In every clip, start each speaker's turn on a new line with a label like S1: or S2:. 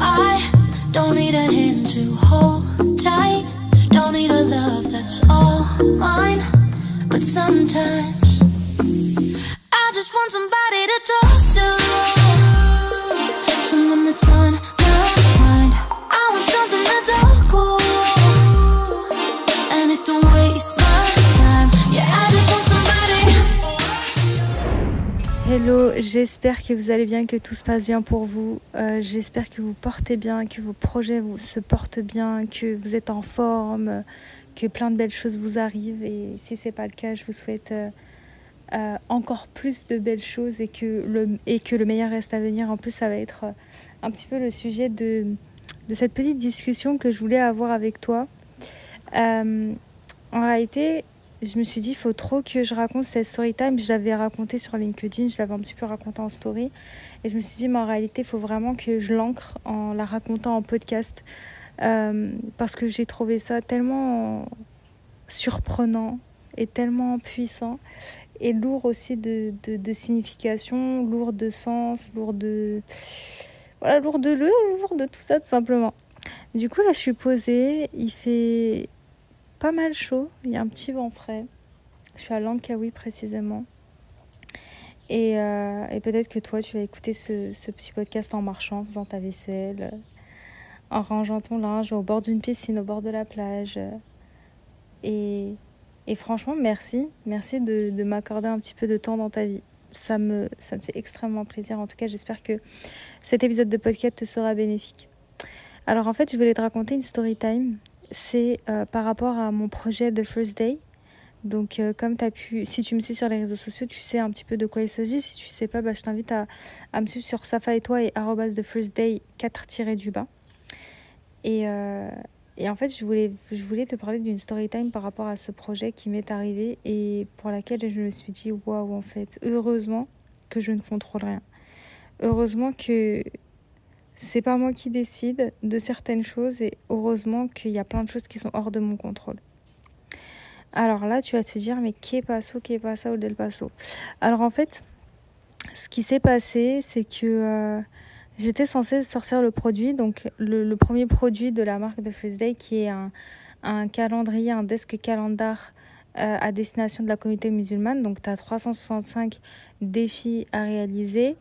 S1: I don't need a hand to hold tight. Don't need a love that's all mine. But sometimes I just want somebody
S2: Hello, j'espère que vous allez bien, que tout se passe bien pour vous. Euh, j'espère que vous portez bien, que vos projets se portent bien, que vous êtes en forme, que plein de belles choses vous arrivent. Et si c'est pas le cas, je vous souhaite euh, euh, encore plus de belles choses et que, le, et que le meilleur reste à venir. En plus, ça va être un petit peu le sujet de, de cette petite discussion que je voulais avoir avec toi. En réalité, je me suis dit, il faut trop que je raconte cette story time. Je l'avais raconté sur LinkedIn, je l'avais un petit peu raconté en story. Et je me suis dit, mais en réalité, il faut vraiment que je l'ancre en la racontant en podcast. Euh, parce que j'ai trouvé ça tellement surprenant et tellement puissant. Et lourd aussi de, de, de signification, lourd de sens, lourd de. Voilà, lourd de, lourd de tout ça, tout simplement. Du coup, là, je suis posée. Il fait pas mal chaud. Il y a un petit vent frais. Je suis à Langkawi précisément. Et, euh, et peut-être que toi, tu vas écouter ce, petit podcast en marchant, faisant ta vaisselle, en rangeant ton linge au bord d'une piscine, au bord de la plage. Et, et franchement, merci. Merci de, de m'accorder un petit peu de temps dans ta vie. Ça me, ça me fait extrêmement plaisir. En tout cas, j'espère que cet épisode de podcast te sera bénéfique. Alors en fait, je voulais te raconter une story time c'est euh, par rapport à mon projet The First Day. Donc, euh, comme tu as pu, si tu me suis sur les réseaux sociaux, tu sais un petit peu de quoi il s'agit. Si tu sais pas, bah, je t'invite à, me suivre sur Safa et toi et The First Day 4 du bas. Et, euh, et, en fait, je voulais, je voulais te parler d'une story time par rapport à ce projet qui m'est arrivé et pour laquelle je me suis dit waouh, en fait, heureusement que je ne contrôle rien. Heureusement que c'est pas moi qui décide de certaines choses et heureusement qu'il y a plein de choses qui sont hors de mon contrôle. Alors là, tu vas te dire, mais qu'est passo, qu'est passa ou del passo? Alors en fait, ce qui s'est passé, c'est que euh, j'étais censée sortir le produit, donc le, premier produit de la marque de First Day qui est un, un calendrier, un desk calendar euh, à destination de la communauté musulmane. Donc tu as 365 défis à réaliser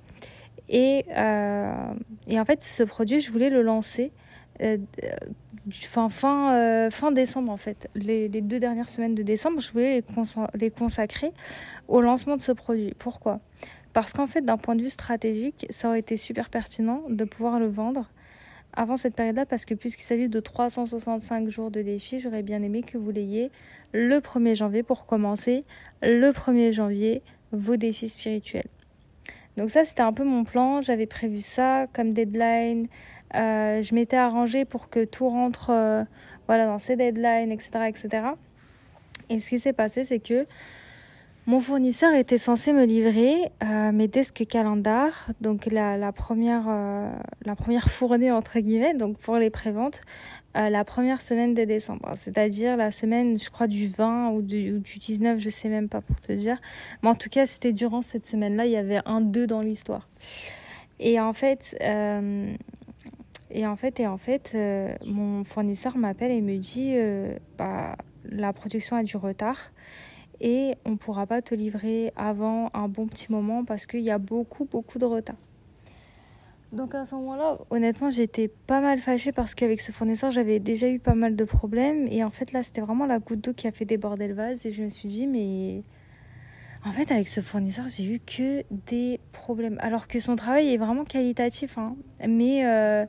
S2: et, euh, et, en fait, ce produit, je voulais le lancer euh, fin, fin, euh, fin décembre, en fait. Les, les, deux dernières semaines de décembre, je voulais les, cons les consacrer au lancement de ce produit. Pourquoi? Parce qu'en fait, d'un point de vue stratégique, ça aurait été super pertinent de pouvoir le vendre avant cette période-là, parce que puisqu'il s'agit de 365 jours de défi, j'aurais bien aimé que vous l'ayez le 1er janvier pour commencer le 1er janvier vos défis spirituels. Donc ça, c'était un peu mon plan. J'avais prévu ça comme deadline. Euh, je m'étais arrangée pour que tout rentre euh, voilà, dans ces deadlines, etc., etc. Et ce qui s'est passé, c'est que mon fournisseur était censé me livrer euh, mes desks calendar, donc la, la première, la première fournée entre guillemets, donc pour les préventes, euh, la première semaine de décembre, c'est-à-dire la semaine, je crois, du 20 ou du, ou du 19, je sais même pas pour te dire. Mais en tout cas, c'était durant cette semaine-là, il y avait un 2 dans l'histoire. Et en fait, euh, et en fait, et en fait euh, mon fournisseur m'appelle et me dit euh, bah, la production a du retard et on ne pourra pas te livrer avant un bon petit moment parce qu'il y a beaucoup, beaucoup de retard. Donc à ce moment-là, honnêtement, j'étais pas mal fâchée parce qu'avec ce fournisseur, j'avais déjà eu pas mal de problèmes. Et en fait, là, c'était vraiment la goutte d'eau qui a fait déborder le vase. Et je me suis dit, mais en fait, avec ce fournisseur, j'ai eu que des problèmes. Alors que son travail est vraiment qualitatif. Hein. Mais euh,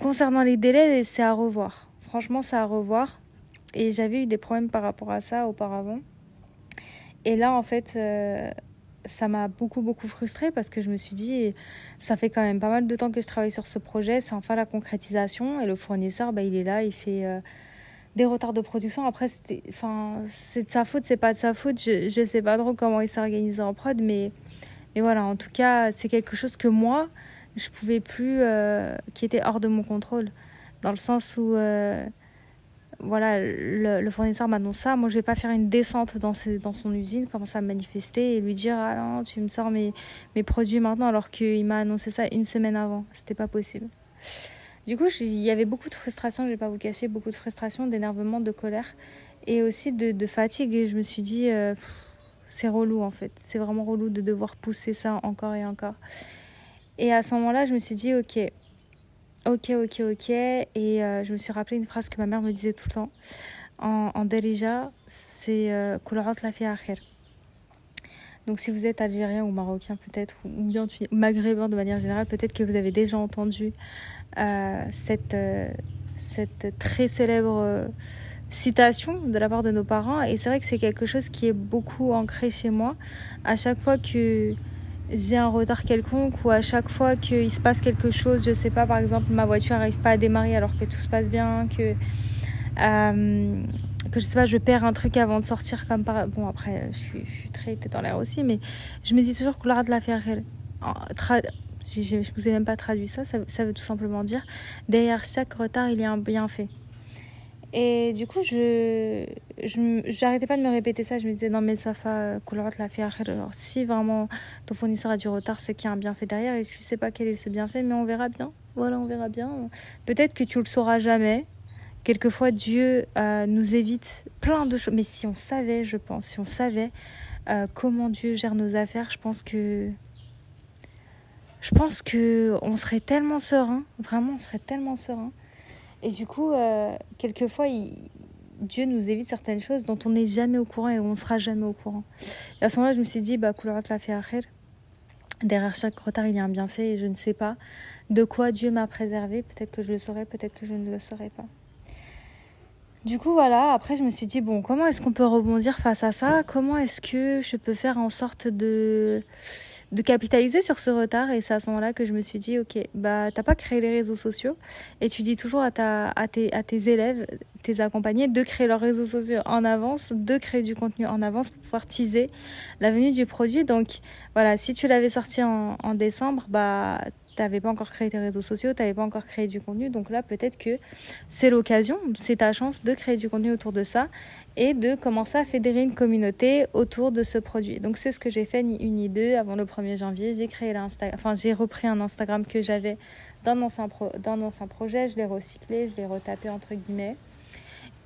S2: concernant les délais, c'est à revoir. Franchement, c'est à revoir. Et j'avais eu des problèmes par rapport à ça auparavant. Et là, en fait... Euh, ça m'a beaucoup beaucoup frustrée parce que je me suis dit ça fait quand même pas mal de temps que je travaille sur ce projet c'est enfin la concrétisation et le fournisseur bah, il est là il fait euh, des retards de production. Après c'était enfin c'est de sa faute c'est pas de sa faute je je sais pas trop comment il s'est organisé en prod mais mais voilà en tout cas c'est quelque chose que moi je pouvais plus euh, qui était hors de mon contrôle. Dans le sens où euh, voilà, le, fournisseur m'annonce ça. Moi, je vais pas faire une descente dans, dans son usine, commencer à me manifester et lui dire Ah non, tu me sors mes, mes produits maintenant alors qu'il m'a annoncé ça une semaine avant. C'était pas possible. Du coup, il y avait beaucoup de frustration, je vais pas vous cacher, beaucoup de frustration, d'énervement, de colère et aussi de, de, fatigue. Et je me suis dit euh, C'est relou en fait. C'est vraiment relou de devoir pousser ça encore et encore. Et à ce moment-là, je me suis dit Ok Ok, ok, ok. Et euh, je me suis rappelé une phrase que ma mère me disait tout le temps en, en Derija c'est euh, la fi Donc si vous êtes algérien ou marocain peut-être, ou bien maghrébin de manière générale, peut-être que vous avez déjà entendu euh, cette, cette très célèbre citation de la part de nos parents. Et c'est vrai que c'est quelque chose qui est beaucoup ancré chez moi. À chaque fois que j'ai un retard quelconque ou à chaque fois qu'il se passe quelque chose, je sais pas, par exemple, ma voiture n'arrive pas à démarrer alors que tout se passe bien, que, euh, que je sais pas, je perds un truc avant de sortir comme par. Bon, après, je suis, je suis très tête dans l'air aussi, mais je me dis toujours que l'art de la faire. Tra... Je ne vous ai même pas traduit ça, ça, ça veut tout simplement dire derrière chaque retard, il y a un bienfait. Et du coup, je j'arrêtais pas de me répéter ça. Je me disais, non, mais ça fait la fait Alors, si vraiment ton fournisseur a du retard, c'est qu'il y a un bienfait derrière et tu sais pas quel est ce bienfait, mais on verra bien. Voilà, on verra bien. Peut-être que tu le sauras jamais. Quelquefois, Dieu euh, nous évite plein de choses. Mais si on savait, je pense, si on savait euh, comment Dieu gère nos affaires, je pense que. Je pense que on serait tellement serein. Vraiment, on serait tellement serein. Et du coup, euh, quelquefois, Dieu nous évite certaines choses dont on n'est jamais au courant et on ne sera jamais au courant. Et à ce moment-là, je me suis dit, bah, la fait Derrière chaque retard, il y a un bienfait et je ne sais pas de quoi Dieu m'a préservé. Peut-être que je le saurai, peut-être que je ne le saurai pas. Du coup, voilà, après, je me suis dit, bon, comment est-ce qu'on peut rebondir face à ça? Comment est-ce que je peux faire en sorte de de capitaliser sur ce retard. Et c'est à ce moment-là que je me suis dit, ok, bah, t'as pas créé les réseaux sociaux et tu dis toujours à, ta, à, tes, à tes élèves, tes accompagnés, de créer leurs réseaux sociaux en avance, de créer du contenu en avance pour pouvoir teaser la venue du produit. Donc, voilà, si tu l'avais sorti en, en décembre, bah, t'avais pas encore créé tes réseaux sociaux, t'avais pas encore créé du contenu. Donc là, peut-être que c'est l'occasion, c'est ta chance de créer du contenu autour de ça et de commencer à fédérer une communauté autour de ce produit. Donc c'est ce que j'ai fait ni une ni deux avant le 1er janvier. J'ai repris un Instagram que j'avais dans mon ancien, ancien projet, je l'ai recyclé, je l'ai retapé entre guillemets.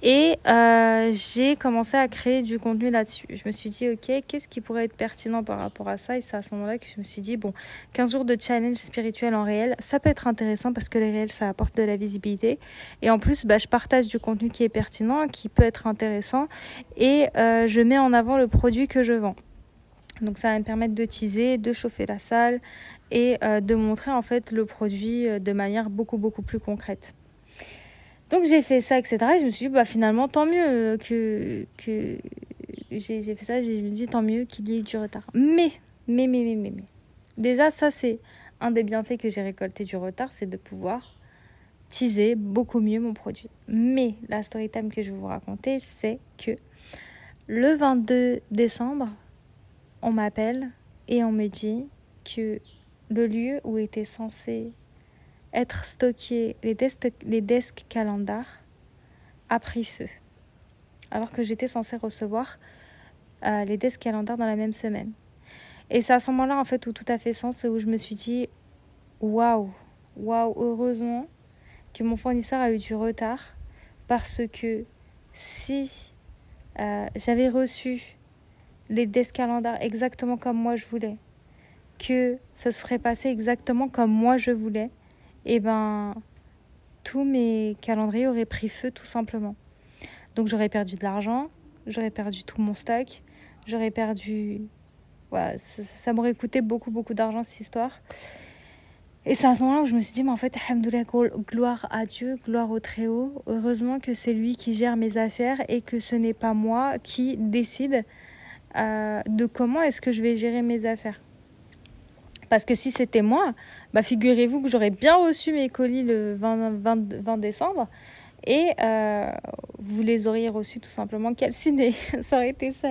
S2: Et euh, j'ai commencé à créer du contenu là-dessus. Je me suis dit, ok, qu'est-ce qui pourrait être pertinent par rapport à ça? Et c'est à ce moment-là que je me suis dit, bon, 15 jours de challenge spirituel en réel, ça peut être intéressant parce que les réels, ça apporte de la visibilité. Et en plus, bah, je partage du contenu qui est pertinent, qui peut être intéressant. Et euh, je mets en avant le produit que je vends. Donc ça va me permettre de teaser, de chauffer la salle et euh, de montrer en fait le produit de manière beaucoup beaucoup plus concrète. Donc j'ai fait ça, etc. Et je me suis dit, bah, finalement, tant mieux que, que j'ai fait ça. Je me dis, tant mieux qu'il y ait eu du retard. Mais, mais, mais, mais, mais, mais. Déjà, ça, c'est un des bienfaits que j'ai récolté du retard, c'est de pouvoir teaser beaucoup mieux mon produit. Mais la story time que je vais vous raconter, c'est que le 22 décembre, on m'appelle et on me dit que le lieu où était censé être stocké les, desks, les desks calendar a pris feu. Alors que j'étais censée recevoir euh, les desks calendar dans la même semaine. Et c'est à ce moment-là, en fait, où tout a fait sens et où je me suis dit waouh, waouh, heureusement que mon fournisseur a eu du retard parce que si euh, j'avais reçu les desks calendar exactement comme moi je voulais, que ça serait passé exactement comme moi je voulais, et eh ben tous mes calendriers auraient pris feu tout simplement. Donc j'aurais perdu de l'argent, j'aurais perdu tout mon stock, j'aurais perdu... Voilà, ça, m'aurait coûté beaucoup beaucoup d'argent cette histoire. Et c'est à ce moment-là où je me suis dit, mais en fait, gloire à Dieu, gloire au Très-Haut. Heureusement que c'est lui qui gère mes affaires et que ce n'est pas moi qui décide euh, de comment est-ce que je vais gérer mes affaires. Parce que si c'était moi, bah figurez-vous que j'aurais bien reçu mes colis le 20, 20, décembre et euh, vous les auriez reçus tout simplement calcinés. ça aurait été ça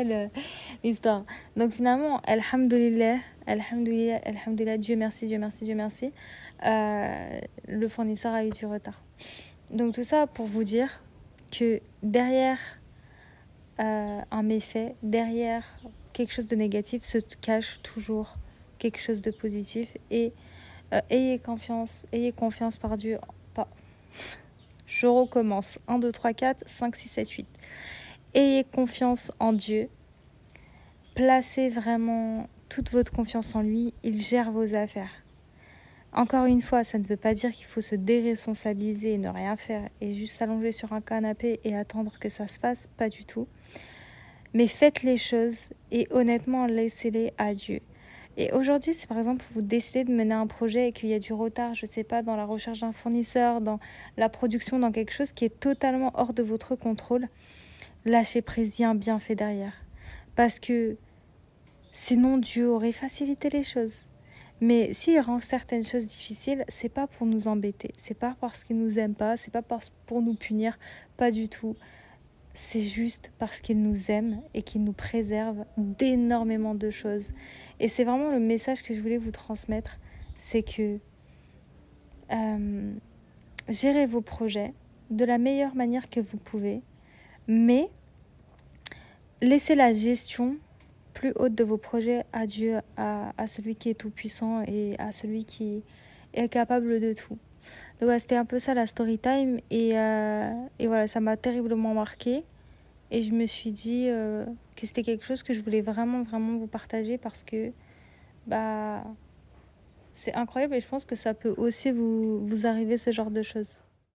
S2: l'histoire. Donc finalement, Alhamdulillah, Alhamdulillah, Alhamdulillah, Dieu merci, Dieu merci, Dieu merci, euh, le fournisseur a eu du retard. Donc tout ça pour vous dire que derrière euh, un méfait, derrière quelque chose de négatif, se cache toujours quelque chose de positif. Et euh, ayez confiance, ayez confiance par Dieu. Je recommence. 1, 2, 3, 4, 5, 6, 7, 8. Ayez confiance en Dieu. Placez vraiment toute votre confiance en lui. Il gère vos affaires. Encore une fois, ça ne veut pas dire qu'il faut se déresponsabiliser et ne rien faire et juste s'allonger sur un canapé et attendre que ça se fasse, pas du tout. Mais faites les choses et honnêtement, laissez-les à Dieu. Et aujourd'hui, si par exemple vous décidez de mener un projet et qu'il y a du retard, je ne sais pas, dans la recherche d'un fournisseur, dans la production, dans quelque chose qui est totalement hors de votre contrôle, lâchez prise, il un bienfait derrière. Parce que sinon, Dieu aurait facilité les choses. Mais s'il rend certaines choses difficiles, c'est pas pour nous embêter, c'est pas parce qu'il nous aime pas, c'est pas pour nous punir, pas du tout. C'est juste parce qu'il nous aime et qu'il nous préserve d'énormément de choses. Et c'est vraiment le message que je voulais vous transmettre, c'est que euh, gérez vos projets de la meilleure manière que vous pouvez, mais laissez la gestion plus haute de vos projets à Dieu, à, à celui qui est tout-puissant et à celui qui est capable de tout. Donc c'était un peu ça la story time. Et, euh, et voilà, ça m'a terriblement marqué. Et je me suis dit euh, que c'était quelque chose que je voulais vraiment vraiment vous partager parce que bah c'est incroyable. Et je pense que ça peut aussi vous, vous arriver ce genre de choses.